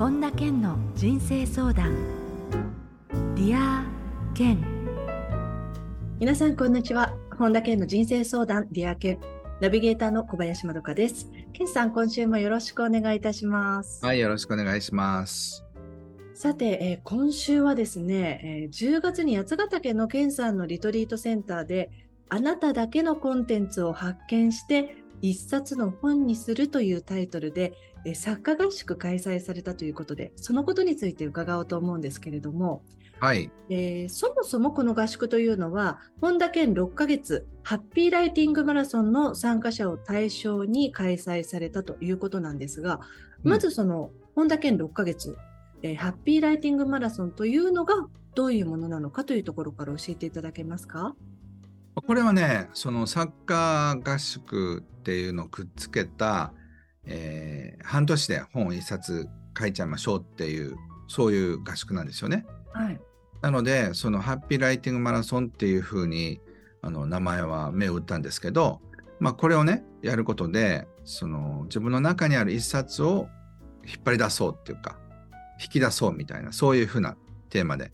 本田健の人生相談。 Dear Ken。皆さんこんにちは。本田健の人生相談 Dear Ken。ナビゲーターの小林まどかです。健さん今週もよろしくお願いいたします。はいよろしくお願いします。さて、えー、今週はですね、えー、10月に八ヶ岳の健さんのリトリートセンターであなただけのコンテンツを発見して一冊の本にするというタイトルでえ作家合宿開催されたということで、そのことについて伺おうと思うんですけれども、はい、えー、そもそもこの合宿というのは、本田県6ヶ月ハッピーライティングマラソンの参加者を対象に開催されたということなんですが、まずその本田県6ヶ月、えー、ハッピーライティングマラソンというのがどういうものなのかというところから教えていただけますか？これはね、そのサッカー合宿っていうのをくっつけた、えー、半年で本を一冊書いちゃいましょうっていうそういう合宿なんですよね。はい、なのでそのハッピーライティングマラソンっていうふうにあの名前は目を打ったんですけど、まあ、これをねやることでその自分の中にある一冊を引っ張り出そうっていうか引き出そうみたいなそういうふうなテーマで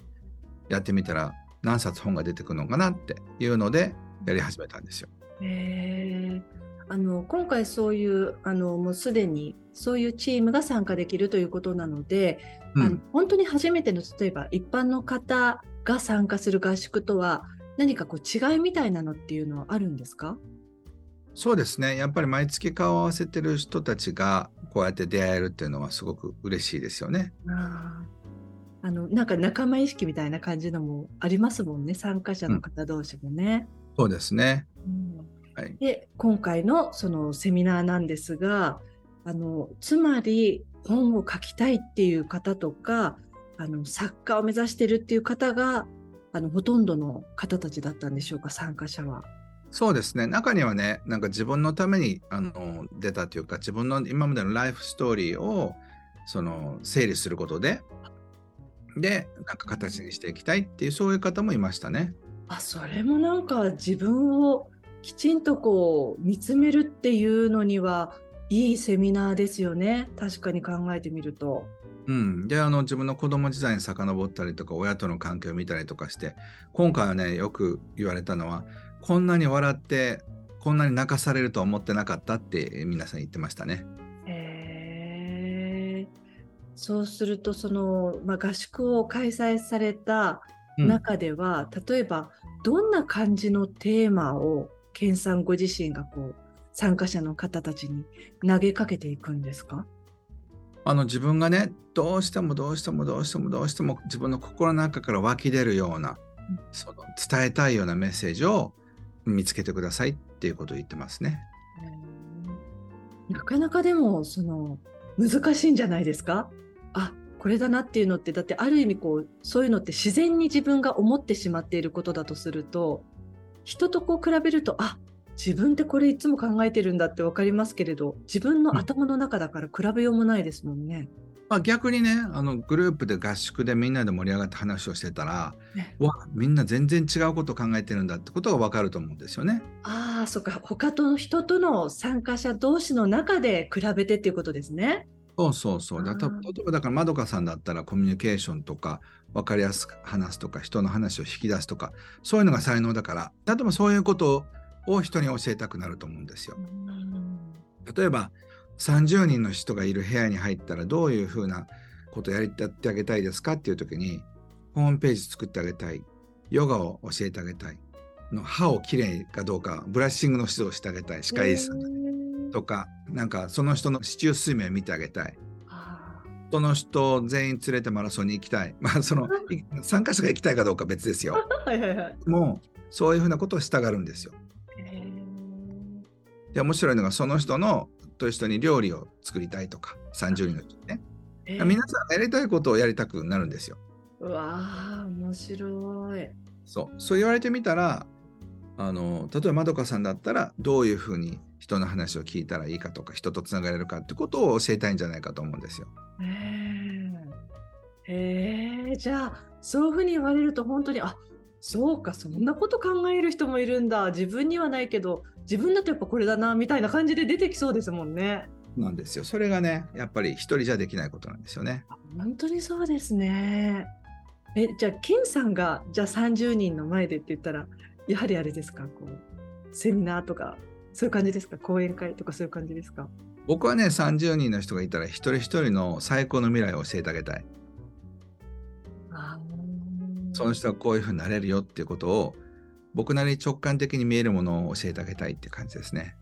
やってみたら何冊本が出てくるのかなっていうのでやり始めたんですよ。へーあの今回そういうあのもうすでにそういうチームが参加できるということなので、うん、あの本当に初めての例えば一般の方が参加する合宿とは何かこう違いみたいなのっていうのはあるんですか？そうですね。やっぱり毎月顔を合わせてる人たちがこうやって出会えるっていうのはすごく嬉しいですよね。あのなんか仲間意識みたいな感じのもありますもんね。参加者の方同士もね。うん、そうですね。うんはい、で今回のそのセミナーなんですがあのつまり本を書きたいっていう方とかあの作家を目指してるっていう方があのほとんどの方たちだったんでしょうか参加者は。そうですね中にはねなんか自分のためにあの出たというか自分の今までのライフストーリーをその整理することででなんか形にしていきたいっていうそういう方もいましたね。あそれもなんか自分をきちんとこう見つめるっていうのにはいいセミナーですよね確かに考えてみると。うん、であの自分の子供時代に遡ったりとか親との関係を見たりとかして今回はねよく言われたのはこんなに笑ってこんなに泣かされるとは思ってなかったって皆さん言ってましたね。へそうするとその、まあ、合宿を開催された中では、うん、例えばどんな感じのテーマを健さんご自身がこう参加者の方たちに投げかけていくんですか？あの自分がねどうしてもどうしてもどうしてもどうしても自分の心の中から湧き出るような、うん、その伝えたいようなメッセージを見つけてくださいっていうことを言ってますね。なかなかでもその難しいんじゃないですか？あこれだなっていうのってだってある意味こうそういうのって自然に自分が思ってしまっていることだとすると人とこう比べるとあ自分ってこれいつも考えてるんだって分かりますけれど自分の頭の中だから比べようもないですもんね。まあ、逆にねあのグループで合宿でみんなで盛り上がって話をしてたら、ね、わみんな全然違うことを考えてるんだってことが分かると思うんですよね。ああそっか他と人との参加者同士の中で比べてっていうことですね。そうそうそう。だ例えばだからまどかさんだったらコミュニケーションとか分かりやすく話すとか人の話を引き出すとかそういうのが才能だから。例えばそういうことを人に教えたくなると思うんですよ。例えば30人の人がいる部屋に入ったらどういうふうなことやりやってあげたいですかっていう時にホームページ作ってあげたい。ヨガを教えてあげたい。の歯をきれいかどうかブラッシングの指導をしてあげたい。歯科医師さんとかなんかその人の市中睡眠を見てあげたいその人全員連れてマラソンに行きたい。まあ、その 参加者が行きたいかどうか別ですよ。はいはいはい。もうそういうふうなことをしたがるんですよ。で面白いのがその人のと一緒に料理を作りたいとか30人の人ね。皆さんやりたいことをやりたくなるんですよ。うわー面白い。そうそう言われてみたらあの例えばまどかさんだったらどういうふうに人の話を聞いたらいいかとか人とつながれるかってことを教えたいんじゃないかと思うんですよ。へえじゃあそういうふうに言われると本当にあそうかそんなこと考える人もいるんだ自分にはないけど自分だとやっぱこれだなみたいな感じで出てきそうですもんね。なんですよ。それがね、やっぱり一人じゃできないことなんですよね。本当にそうですね。え、じゃあ、ケンさんが、じゃあ30人の前でって言ったら、やはりあれですか、こう、セミナーとか、そういう感じですか、講演会とかそういう感じですか？僕はね、30人の人がいたら、一人一人の最高の未来を教えてあげたい。あその人はこういうふうになれるよっていうことを、僕なりに直感的に見えるものを教えてあげたいって感じですね。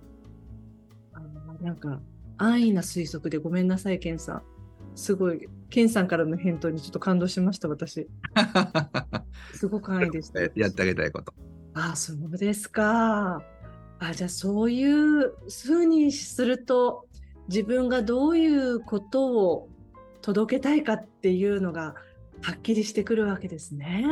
なんか安易な推測でごめんなさい、ケンさん。すごい、ケンさんからの返答にちょっと感動しました、私。すごく安易でした。やってあげたいこと。ああ、そうですか。あじゃあそういうふうにすると自分がどういうことを届けたいかっていうのがはっきりしてくるわけですね。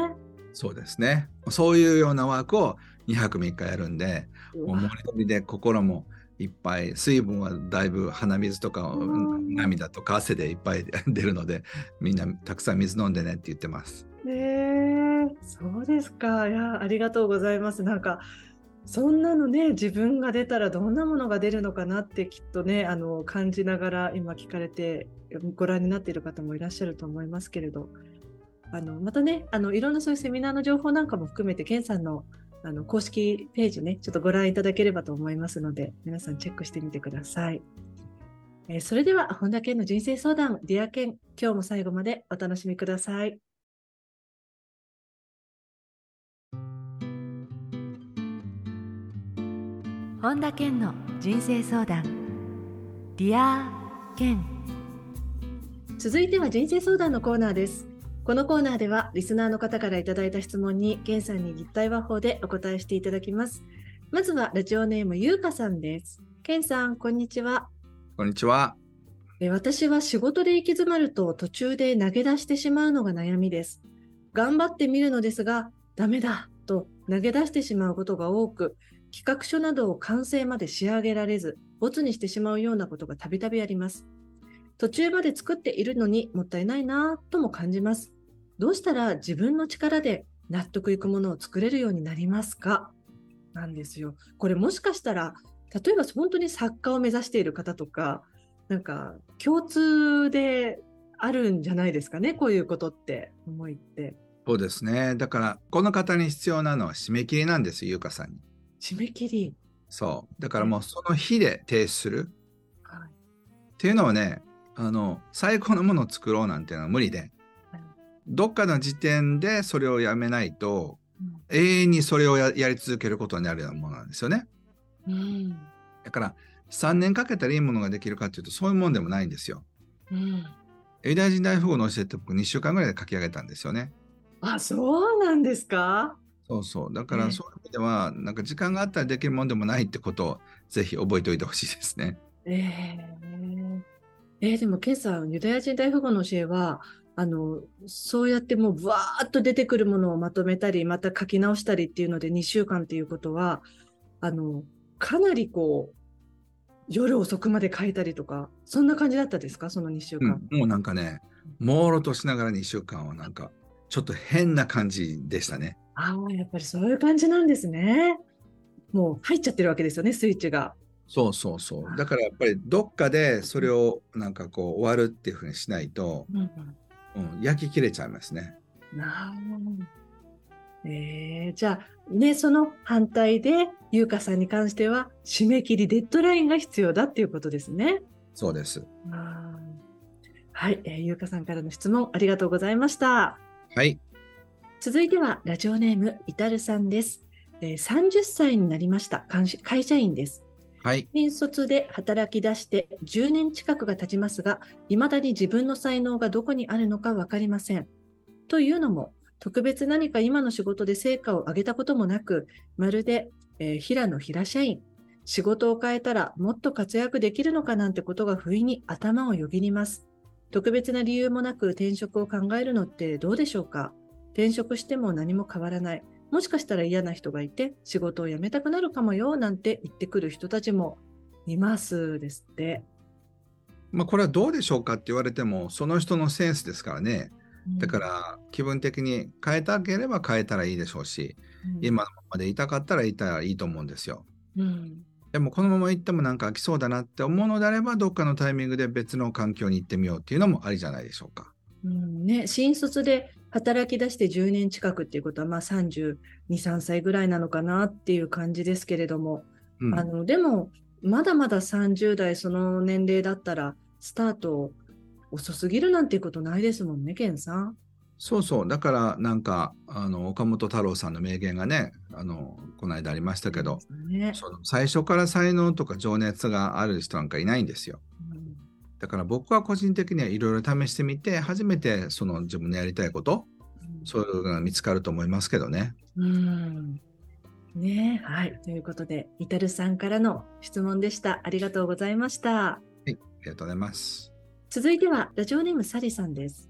そうですね。そういうようなワークを2泊3日やるんで、もう盛りりで心もいっぱい、水分はだいぶ鼻水とかうん涙とか汗でいっぱい出るので、みんなたくさん水飲んでねって言ってます。ねえそうですか。いや、ありがとうございます。なんか、そんなのね、自分が出たらどんなものが出るのかなってきっとね、あの、感じながら今聞かれてご覧になっている方もいらっしゃると思いますけれど、あの、またね、あの、いろんなそういうセミナーの情報なんかも含めて、ケンさんのあの公式ページね、ちょっとご覧いただければと思いますので、皆さんチェックしてみてください。えーそれでは、本田健の人生相談、 Dear Ken、今日も最後までお楽しみください。本田健の人生相談 Dear健続いては人生相談のコーナーです。このコーナーではリスナーの方からいただいた質問にケンさんに立体話法でお答えしていただきます。まずはラジオネームゆうかさんです。ケンさん、こんにちは。こんにちは。え私は仕事で行き詰まると途中で投げ出してしまうのが悩みです。頑張ってみるのですが、ダメだと投げ出してしまうことが多く、企画書などを完成まで仕上げられず、没にしてしまうようなことがたびたびあります。途中まで作っているのにもったいないなぁとも感じます。どうしたら自分の力で納得いくものを作れるようになりますか？なんですよ。これもしかしたら、例えば本当に作家を目指している方とか、なんか共通であるんじゃないですかね、こういうことって思いって。そうですね。だから、この方に必要なのは締め切りなんです、ゆうかさんに。締め切り。そう。だからもうその日で提出する。はいっていうのはね、あの、最高のものを作ろうなんていうのは無理ではい、どっかの時点でそれをやめないと、うん永遠にそれをややり続けることになるようなものなんですよね。うんだから、3年かけたらいいものができるかっていうと、そういうもんでもないんですよ。うんユダヤ人大富豪の教えって僕2週間ぐらいで書き上げたんですよね。あ、そうなんですか？そうそう。だかねらそういう意味では、なんか時間があったらできるもんでもないってことをぜひ覚えておいてほしいですね。えええーでも、ケンさん、ユダヤ人大富豪の教えは、あの、そうやってもう、ぶわーっと出てくるものをまとめたり、また書き直したりっていうので、2週間っていうことは、あの、かなりこう、夜遅くまで書いたりとか、そんな感じだったですか、その2週間。うん、もうなんかね、朦朧としながら2週間はなんか、ちょっと変な感じでしたね。ああ、やっぱりそういう感じなんですね。もう入っちゃってるわけですよね、スイッチが。そうそうそう。だからやっぱりどっかでそれをなんかこう終わるっていうふうにしないと、うんうん、焼き切れちゃいますね。あーえーじゃあ、ね、その反対で、優香さんに関しては、締め切り、デッドラインが必要だっていうことですね。そうです。はい、えー、優香さんからの質問ありがとうございました。はい。続いては、ラジオネーム、イタルさんです。えー30歳になりました。会社会社員です。はい。新卒で働き出して10年近くが経ちますが、未だに自分の才能がどこにあるのか分かりません。というのも、特別何か今の仕事で成果を上げたこともなく、まるで、えー平野平社員、仕事を変えたらもっと活躍できるのかなんてことが不意に頭をよぎります。特別な理由もなく転職を考えるのってどうでしょうか？転職しても何も変わらない。もしかしたら嫌な人がいて仕事を辞めたくなるかもよなんて言ってくる人たちもいますですって。まあこれはどうでしょうかって言われても、その人のセンスですからね。だから気分的に変えたければ変えたらいいでしょうし、うん、今のままでいたかったらいたらいいと思うんですよ。うん、でもこのまま行ってもなんか飽きそうだなって思うのであればどっかのタイミングで別の環境に行ってみようっていうのもありじゃないでしょうか。うんね、新卒で働き出して10年近くっていうことは、まあ、32、3歳ぐらいなのかなっていう感じですけれども、うんあのでも、まだまだ30代その年齢だったら、スタート遅すぎるなんていうことないですもんね、ケンさん。そうそうだからなんかあの岡本太郎さんの名言がねあのこの間ありましたけど、ねその最初から才能とか情熱がある人なんかいないんですよ。うんだから僕は個人的にはいろいろ試してみて初めてその自分のやりたいことそういうのが見つかると思いますけどね。うんねはい。ということで、イタルさんからの質問でした。ありがとうございました。はい、ありがとうございます。続いては、ラジオネームサリさんです。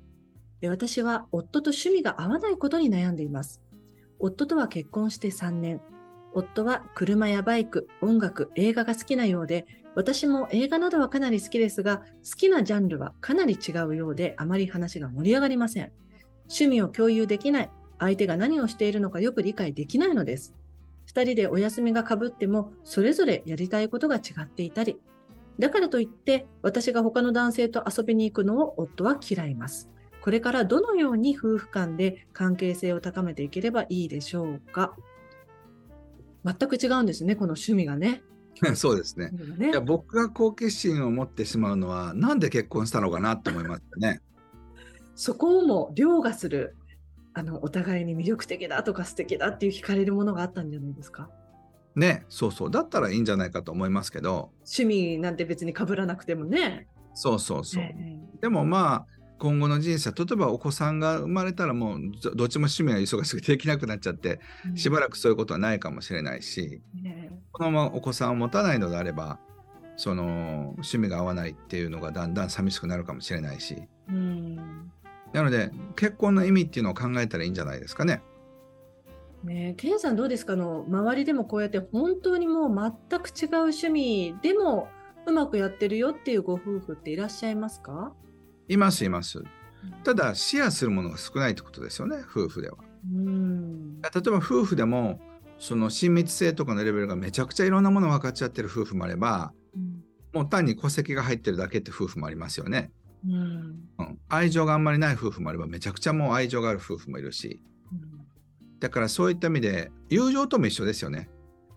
で私は夫と趣味が合わないことに悩んでいます。夫とは結婚して3年。夫は車やバイク、音楽、映画が好きなようで、私も映画などはかなり好きですが、好きなジャンルはかなり違うようで、あまり話が盛り上がりません。趣味を共有できない、相手が何をしているのかよく理解できないのです。二人でお休みがかぶっても、それぞれやりたいことが違っていたり、だからといって、私が他の男性と遊びに行くのを夫は嫌います。これからどのように夫婦間で関係性を高めていければいいでしょうか。全く違うんですね、この趣味がね。そうですね。ねいや僕が好奇心を持ってしまうのはなんで結婚したのかなと思いますね。そこをも凌駕する、あの、お互いに魅力的だとか素敵だっていう惹かれるものがあったんじゃないですか。ねそうそうだったらいいんじゃないかと思いますけど趣味なんて別に被らなくてもね。そうそうそう。えでもまあ今後の人生例えばお子さんが生まれたらもうどどっちも趣味が忙しくてできなくなっちゃってえしばらくそういうことはないかもしれないしね。このままお子さんを持たないのであればその趣味が合わないっていうのがだんだん寂しくなるかもしれないし。うん。なので結婚の意味っていうのを考えたらいいんじゃないですかね。ねえ、ケンさんどうですか？あの周りでもこうやって本当にもう全く違う趣味でもうまくやってるよっていうご夫婦っていらっしゃいますか？いますいます。ただシェアするものが少ないってことですよね夫婦では。うん。例えば夫婦でもその親密性とかのレベルがめちゃくちゃいろんなもの分かっちゃってる夫婦もあればうん。もう単に戸籍が入ってるだけって夫婦もありますよね。うん。うん、愛情があんまりない夫婦もあればめちゃくちゃもう愛情がある夫婦もいるし。だからそういった意味で友情とも一緒ですよね。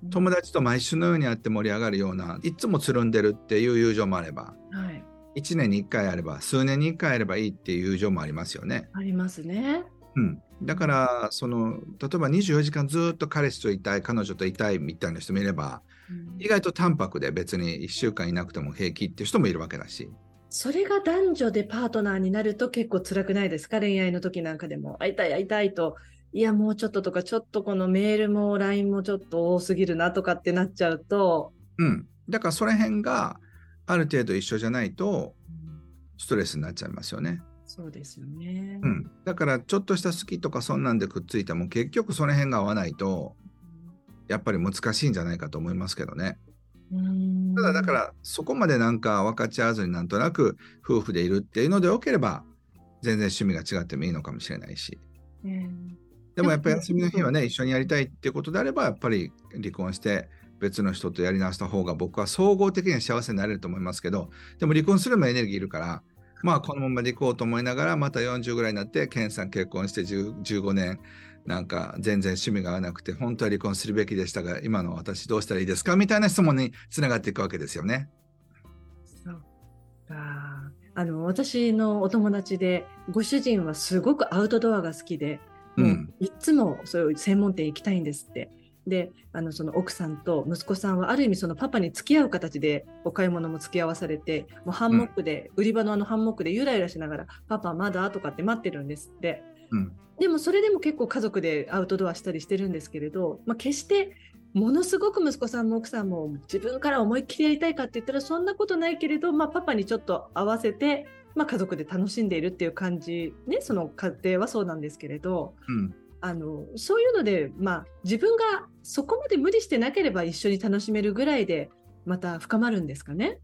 うん。友達と毎週のように会って盛り上がるようないつもつるんでるっていう友情もあれば。はい1年に1回あれば数年に1回あればいいっていう友情もありますよね。ありますね。うん、だからその例えば24時間ずっと彼氏といたい彼女といたいみたいな人もいればうん。意外と淡白で別に1週間いなくても平気っていう人もいるわけだし。それが男女でパートナーになると結構辛くないですか？恋愛の時なんかでも。会いたい会いたいと。いやもうちょっととかちょっとこのメールも LINE もちょっと多すぎるなとかってなっちゃうと、うん、だからその辺がある程度一緒じゃないとストレスになっちゃいますよね。そうですよね。うん、だからちょっとした好きとかそんなんでくっついても結局その辺が合わないとやっぱり難しいんじゃないかと思いますけどね。うんただだからそこまでなんか分かち合わずになんとなく夫婦でいるっていうのでよければ全然趣味が違ってもいいのかもしれないしうんでもやっぱり休みの日はね一緒にやりたいっていうことであればやっぱり離婚して別の人とやり直した方が僕は総合的には幸せになれると思いますけどでも離婚するのもエネルギーいるからまあこのままでいこうと思いながらまた40ぐらいになって健さん結婚して10 15年なんか全然趣味が合わなくて本当は離婚するべきでしたが今の私どうしたらいいですかみたいな質問につながっていくわけですよね。そうかあの私のお友達でご主人はすごくアウトドアが好きで、もうんういつもそういう専門店行きたいんですって。であのその奥さんと息子さんはある意味そのパパに付き合う形でお買い物も付き合わされてもうハンモックで、売り場のあのハンモックでゆらゆらしながら「パパまだ?」とかって待ってるんですって。うんでもそれでも結構家族でアウトドアしたりしてるんですけれど、まあ、決してものすごく息子さんも奥さんも自分から思いっきりやりたいかって言ったらそんなことないけれど、まあ、パパにちょっと合わせて、まあ、家族で楽しんでいるっていう感じねその家庭はそうなんですけれどうんあのそういうので、まあ、自分がそこまで無理してなければ一緒に楽しめるぐらいでまた深まるんですかね？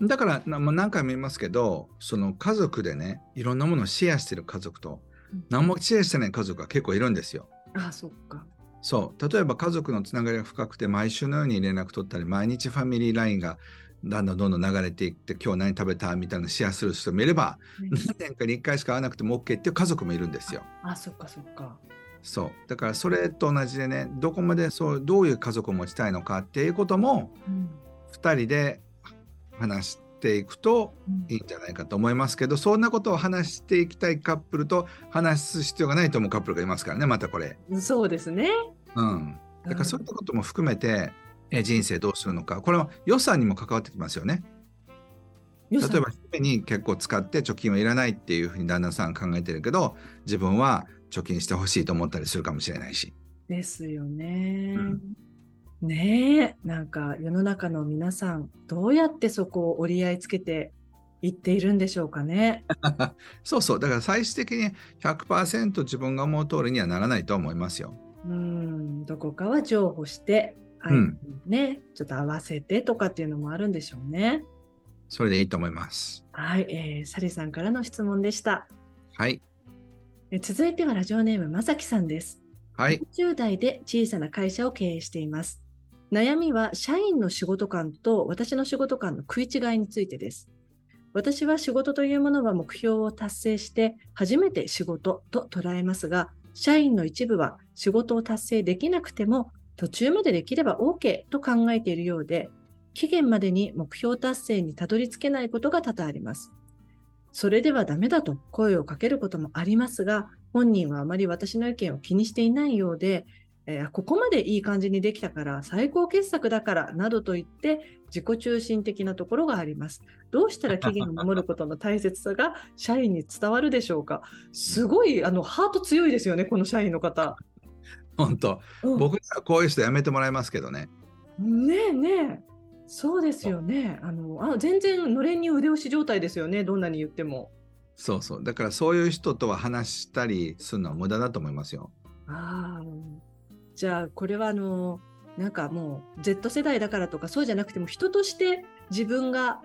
だからなもう何回も言いますけどその家族でねいろんなものをシェアしてる家族と何もシェアしてない家族が結構いるんですよ。ああそっか。そう例えば家族のつながりが深くて毎週のように連絡取ったり毎日ファミリー LINE がだんだんどんどん流れていって今日何食べたみたいなのシェアする人もいれば、何年かに1回しか会わなくても OK っていう家族もいるんですよ。あそっかそっか。そうだからそれと同じでねどこまでそうどういう家族を持ちたいのかっていうこともうん2人で話していくといいんじゃないかと思いますけどそんなことを話していきたいカップルと話す必要がないと思うカップルがいますからねまたこれ。うんそうですね。うん、だからそういったことも含めて、え人生どうするのかこれは予算にも関わってきますよね。例えば姫に結構使って貯金はいらないっていうふうに旦那さん考えてるけど自分は貯金してほしいと思ったりするかもしれないし。ですよね。うんねえ、なんか世の中の皆さん、どうやってそこを折り合いつけていっているんでしょうかね。そうそうだから最終的に100%自分が思う通りにはならないと思いますよ。うん、どこかは譲歩して、相手にね、ちょっと合わせてとかっていうのもあるんでしょうね。それでいいと思います。はい、えー、サリさんからの質問でした。はい。え続いてはラジオネームまさきさんです。はい。40代で小さな会社を経営しています。悩みは社員の仕事観と私の仕事観の食い違いについてです。私は仕事というものは目標を達成して初めて仕事と捉えますが、社員の一部は仕事を達成できなくても途中までできれば OK と考えているようで、期限までに目標達成にたどり着けないことが多々あります。それではダメだと声をかけることもありますが、本人はあまり私の意見を気にしていないようで、えーここまでいい感じにできたから最高傑作だからなどと言って自己中心的なところがあります。どうしたら期限を守ることの大切さが社員に伝わるでしょうかすごいあのハート強いですよね、この社員の方。本当うん僕はこういう人やめてもらいますけどね。ねえねえ、そうですよね。あのあ全然のれんに腕押し状態ですよね、どんなに言っても。そうそう。だからそういう人とは話したりするのは無駄だと思いますよ。ああ、じゃあこれはあのなんかもう Z 世代だからとかそうじゃなくても人として自分が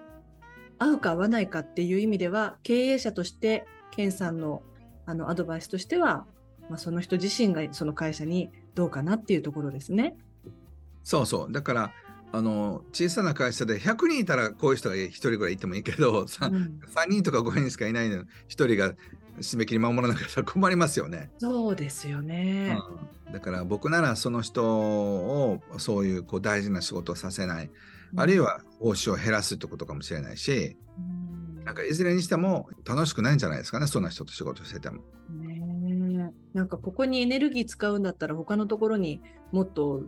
合うか合わないかっていう意味では経営者としてケンさんのあのアドバイスとしては、まあ、その人自身がその会社にどうかなっていうところですね。そうそう。だから、あの、小さな会社で100人いたらこういう人が1人ぐらいいてもいいけど、さうん3人とか5人しかいないのに1人が締め切り守らなかったら困りますよね。そうですよね。うん、だから僕ならその人をそういうこう大事な仕事をさせない、あるいは報酬を減らすってことかもしれないし、うん、なんかいずれにしても楽しくないんじゃないですかね、そんな人と仕事してても。ねえなんかここにエネルギー使うんだったら他のところにもっと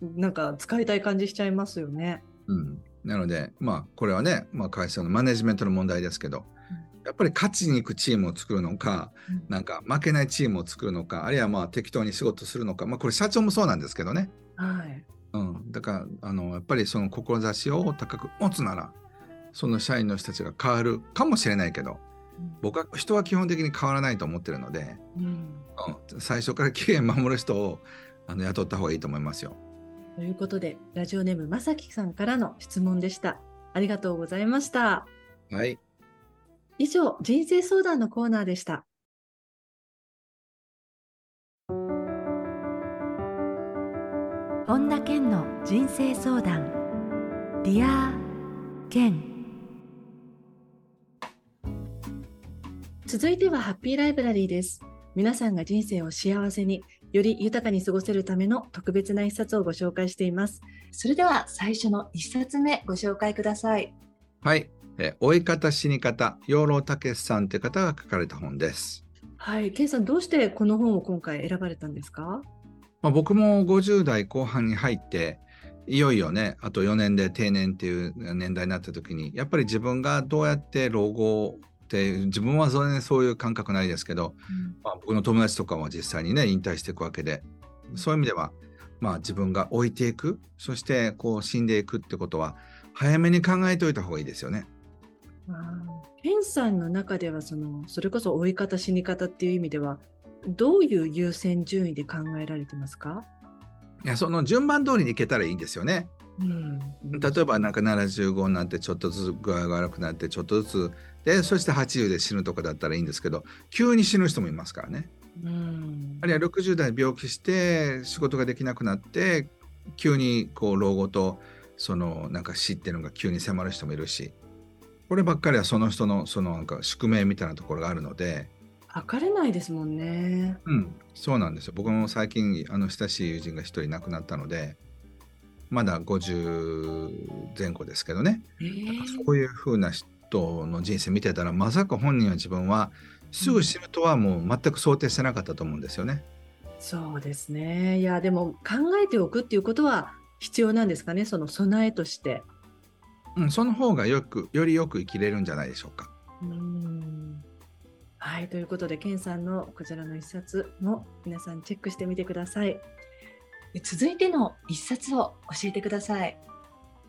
なんか使いたい感じしちゃいますよね。うん、なので、まあ、これはね、まあ、会社のマネジメントの問題ですけど、やっぱり勝ちに行くチームを作るのか、なんか負けないチームを作るのか、あるいはまあ適当に仕事するのか、まあ、これ社長もそうなんですけどね。はい。うん、だからあのやっぱりその志を高く持つならその社員の人たちが変わるかもしれないけど僕は人は基本的に変わらないと思ってるので、うん、うん、最初から期限守る人をあの雇った方がいいと思いますよ。ということでラジオネームまさきさんからの質問でした。ありがとうございました。はい、以上人生相談のコーナーでした。本田健の人生相談 Dear Ken 続いてはハッピーライブラリーです。皆さんが人生を幸せにより豊かに過ごせるための特別な一冊をご紹介しています。それでは最初の一冊目ご紹介ください。はいえ追い方死に方養老孟さんという方が書かれた本です。はい、ケンさんどうしてこの本を今回選ばれたんですか？まあ、僕も50代後半に入っていよいよねあと4年で定年っていう年代になった時にやっぱり自分がどうやって老後って自分はそれ、そういう感覚ないですけど、まあ、僕の友達とかは実際にね引退していくわけでそういう意味では、まあ、自分が置いていくそしてこう死んでいくってことは早めに考えておいた方がいいですよね。ケンさんの中ではそのそれこそ追い方死に方っていう意味ではどういう優先順位で考えられてますか？いやその順番通りにいけたらいいんですよね。うん。例えばなんか75になってちょっとずつ具合が悪くなってちょっとずつでそして80で死ぬとかだったらいいんですけど急に死ぬ人もいますからね。うん。あるいは60代病気して仕事ができなくなって急にこう老後とそのなんか死っていうのが急に迫る人もいるしこればっかりはその人のそのなんか宿命みたいなところがあるので、測れないですもんね。うん、そうなんですよ。僕も最近あの親しい友人が一人亡くなったのでまだ50前後ですけどねえーそういう風な人の人生見てたらまさか本人は自分はすぐ死ぬとはもう全く想定してなかったと思うんですよね。そうですね。いや、でも考えておくっていうことは必要なんですかね、その備えとして。うん、その方がよくよりよく生きれるんじゃないでしょうか。うんはい、ということで、ケンさんのこちらの一冊も皆さんチェックしてみてください。え続いての一冊を教えてください。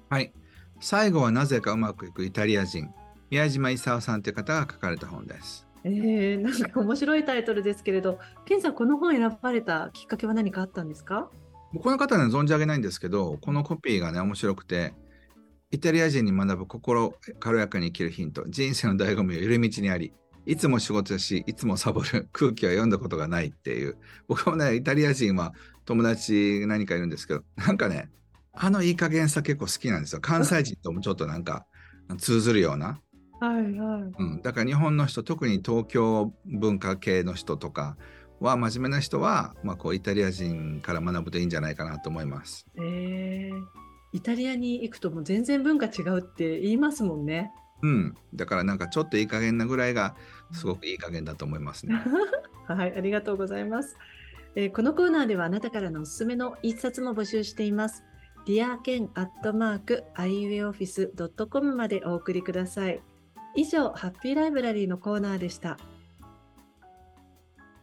はい。最後はなぜかうまくいくイタリア人宮島勲さんという方が書かれた本です。えー、なんか面白いタイトルですけれど、ケンさん、この本選ばれたきっかけは何かあったんですか？この方には存じ上げないんですけどこのコピーがね面白くてイタリア人に学ぶ心軽やかに生きるヒント人生の醍醐味は寄り道にありいつも仕事しいつもサボる空気は読んだことがないっていう僕もねイタリア人は友達何かいるんですけどなんかねあのいい加減さ結構好きなんですよ関西人ともちょっとなんか通ずるような、はいはい。うん、だから日本の人特に東京文化系の人とかは真面目な人は、まあ、こうイタリア人から学ぶといいんじゃないかなと思います。えー、イタリアに行くともう全然文化違うって言いますもんね。うん、だからなんかちょっといい加減なぐらいがすごくいい加減だと思いますね。はい、ありがとうございます。えーこのコーナーではあなたからのおすすめの一冊も募集しています。ディアケンアットマーク iueoffice.com までお送りください。以上、ハッピーライブラリーのコーナーでした。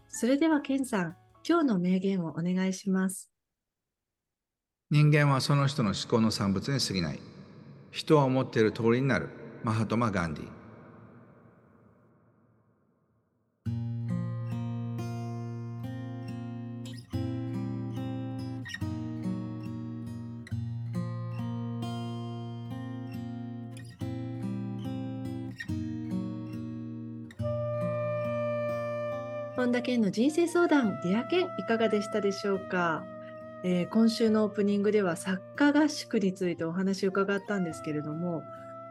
それでは、ケンさん、今日の名言をお願いします。人間はその人の思考の産物に過ぎない。人は思っている通りになる。マハトマ・ガンディ。本田健の人生相談、 Dear Ken いかがでしたでしょうか、えー今週のオープニングでは作家合宿についてお話を伺ったんですけれども、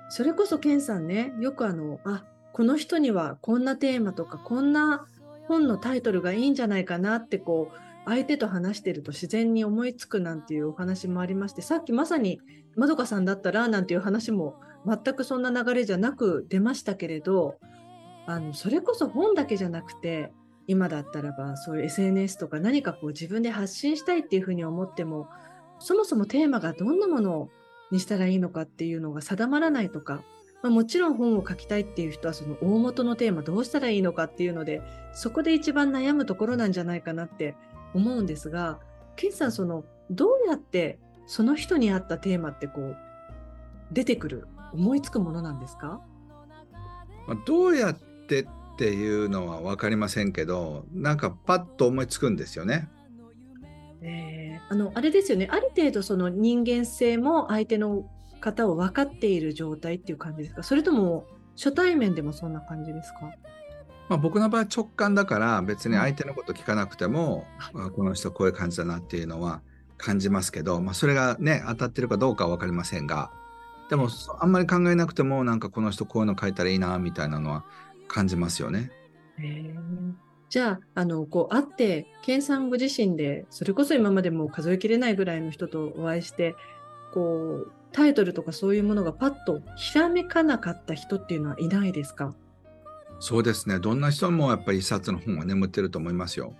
それこそ健さんね、よくあの、あ、この人にはこんなテーマとか、こんな本のタイトルがいいんじゃないかなってこう、相手と話してると自然に思いつくなんていうお話もありまして、さっきまさにまどかさんだったらなんていう話も全くそんな流れじゃなく出ましたけれど、あの、それこそ本だけじゃなくて、今だったらばそういう SNS とか何かこう自分で発信したいっていうふうに思ってもそもそもテーマがどんなものにしたらいいのかっていうのが定まらないとか、まあ、もちろん本を書きたいっていう人はその大元のテーマどうしたらいいのかっていうのでそこで一番悩むところなんじゃないかなって思うんですがケンさんそのどうやってその人に合ったテーマってこう出てくる思いつくものなんですか？まあどうやってっていうのは分かりませんけど、なんかパッと思いつくんですよね。えーあのあれですよね。ある程度その人間性も相手の方を分かっている状態っていう感じですか？それとも初対面でもそんな感じですか？まあ、僕の場合直感だから別に相手のこと聞かなくても、あこの人こういう感じだなっていうのは感じますけど、まあ、それがね当たってるかどうかは分かりませんがでもそあんまり考えなくてもなんかこの人こういうの書いたらいいなみたいなのは感じますよね。じゃああのこう会って健さんご自身でそれこそ今までもう数えきれないぐらいの人とお会いしてこうタイトルとかそういうものがパッとひらめかなかった人っていうのはいないですか？そうですねどんな人もやっぱり一冊の本は眠ってると思いますよ。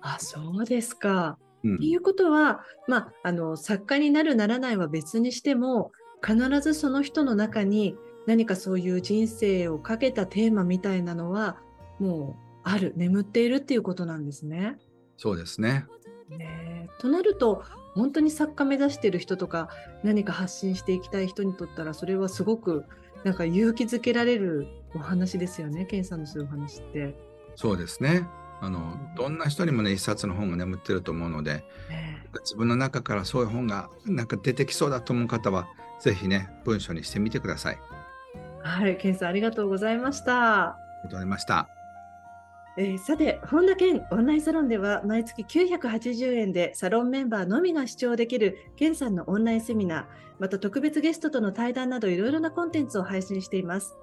あそうですか。うんっていうことは、まあ、あの作家になるならないは別にしても必ずその人の中に何かそういう人生をかけたテーマみたいなのはもうある眠っているっていうことなんですね。そうですね。ねえとなると本当に作家目指してる人とか何か発信していきたい人にとったらそれはすごくなんか勇気づけられるお話ですよね健さんのそういうお話って。そうですね。あのどんな人にもね一冊の本が眠ってると思うので自分の中からそういう本がなんか出てきそうだと思う方はぜひね文章にしてみてください。はい、ケンさんありがとうございました。ありがとうございました。えー、さて、本田健オンラインサロンでは毎月980円でサロンメンバーのみが視聴できる健さんのオンラインセミナー、また特別ゲストとの対談などいろいろなコンテンツを配信しています。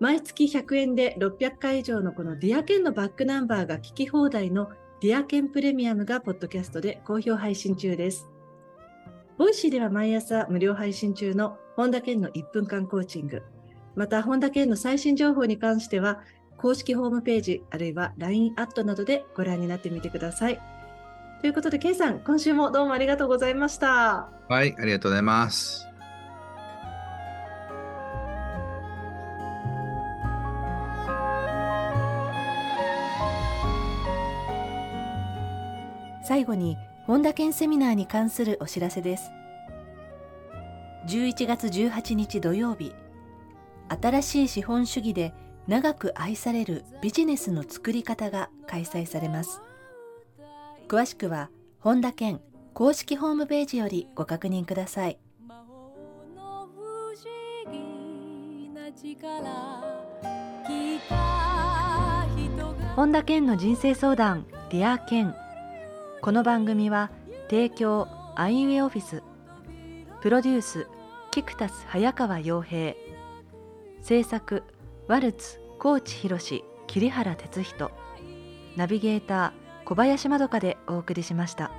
毎月100円で600回以上のこのディアケンのバックナンバーが聞き放題のディアケンプレミアムがポッドキャストで好評配信中です。ボイシーでは毎朝無料配信中の本田健の1分間コーチング、また本田健の最新情報に関しては公式ホームページ、あるいは LINE アットなどでご覧になってみてください。ということで、ケイさん、今週もどうもありがとうございました。はい、ありがとうございます。最後に本田健セミナーに関するお知らせです11月18日土曜日新しい資本主義で長く愛されるビジネスの作り方が開催されます。詳しくは本田健公式ホームページよりご確認ください。本田健の人生相談 Dear 健。この番組は提供アイウェイオフィス。プロデュースキクタス早川洋平。制作ワルツ高知博桐原哲人ナビゲーター小林まどかでお送りしました。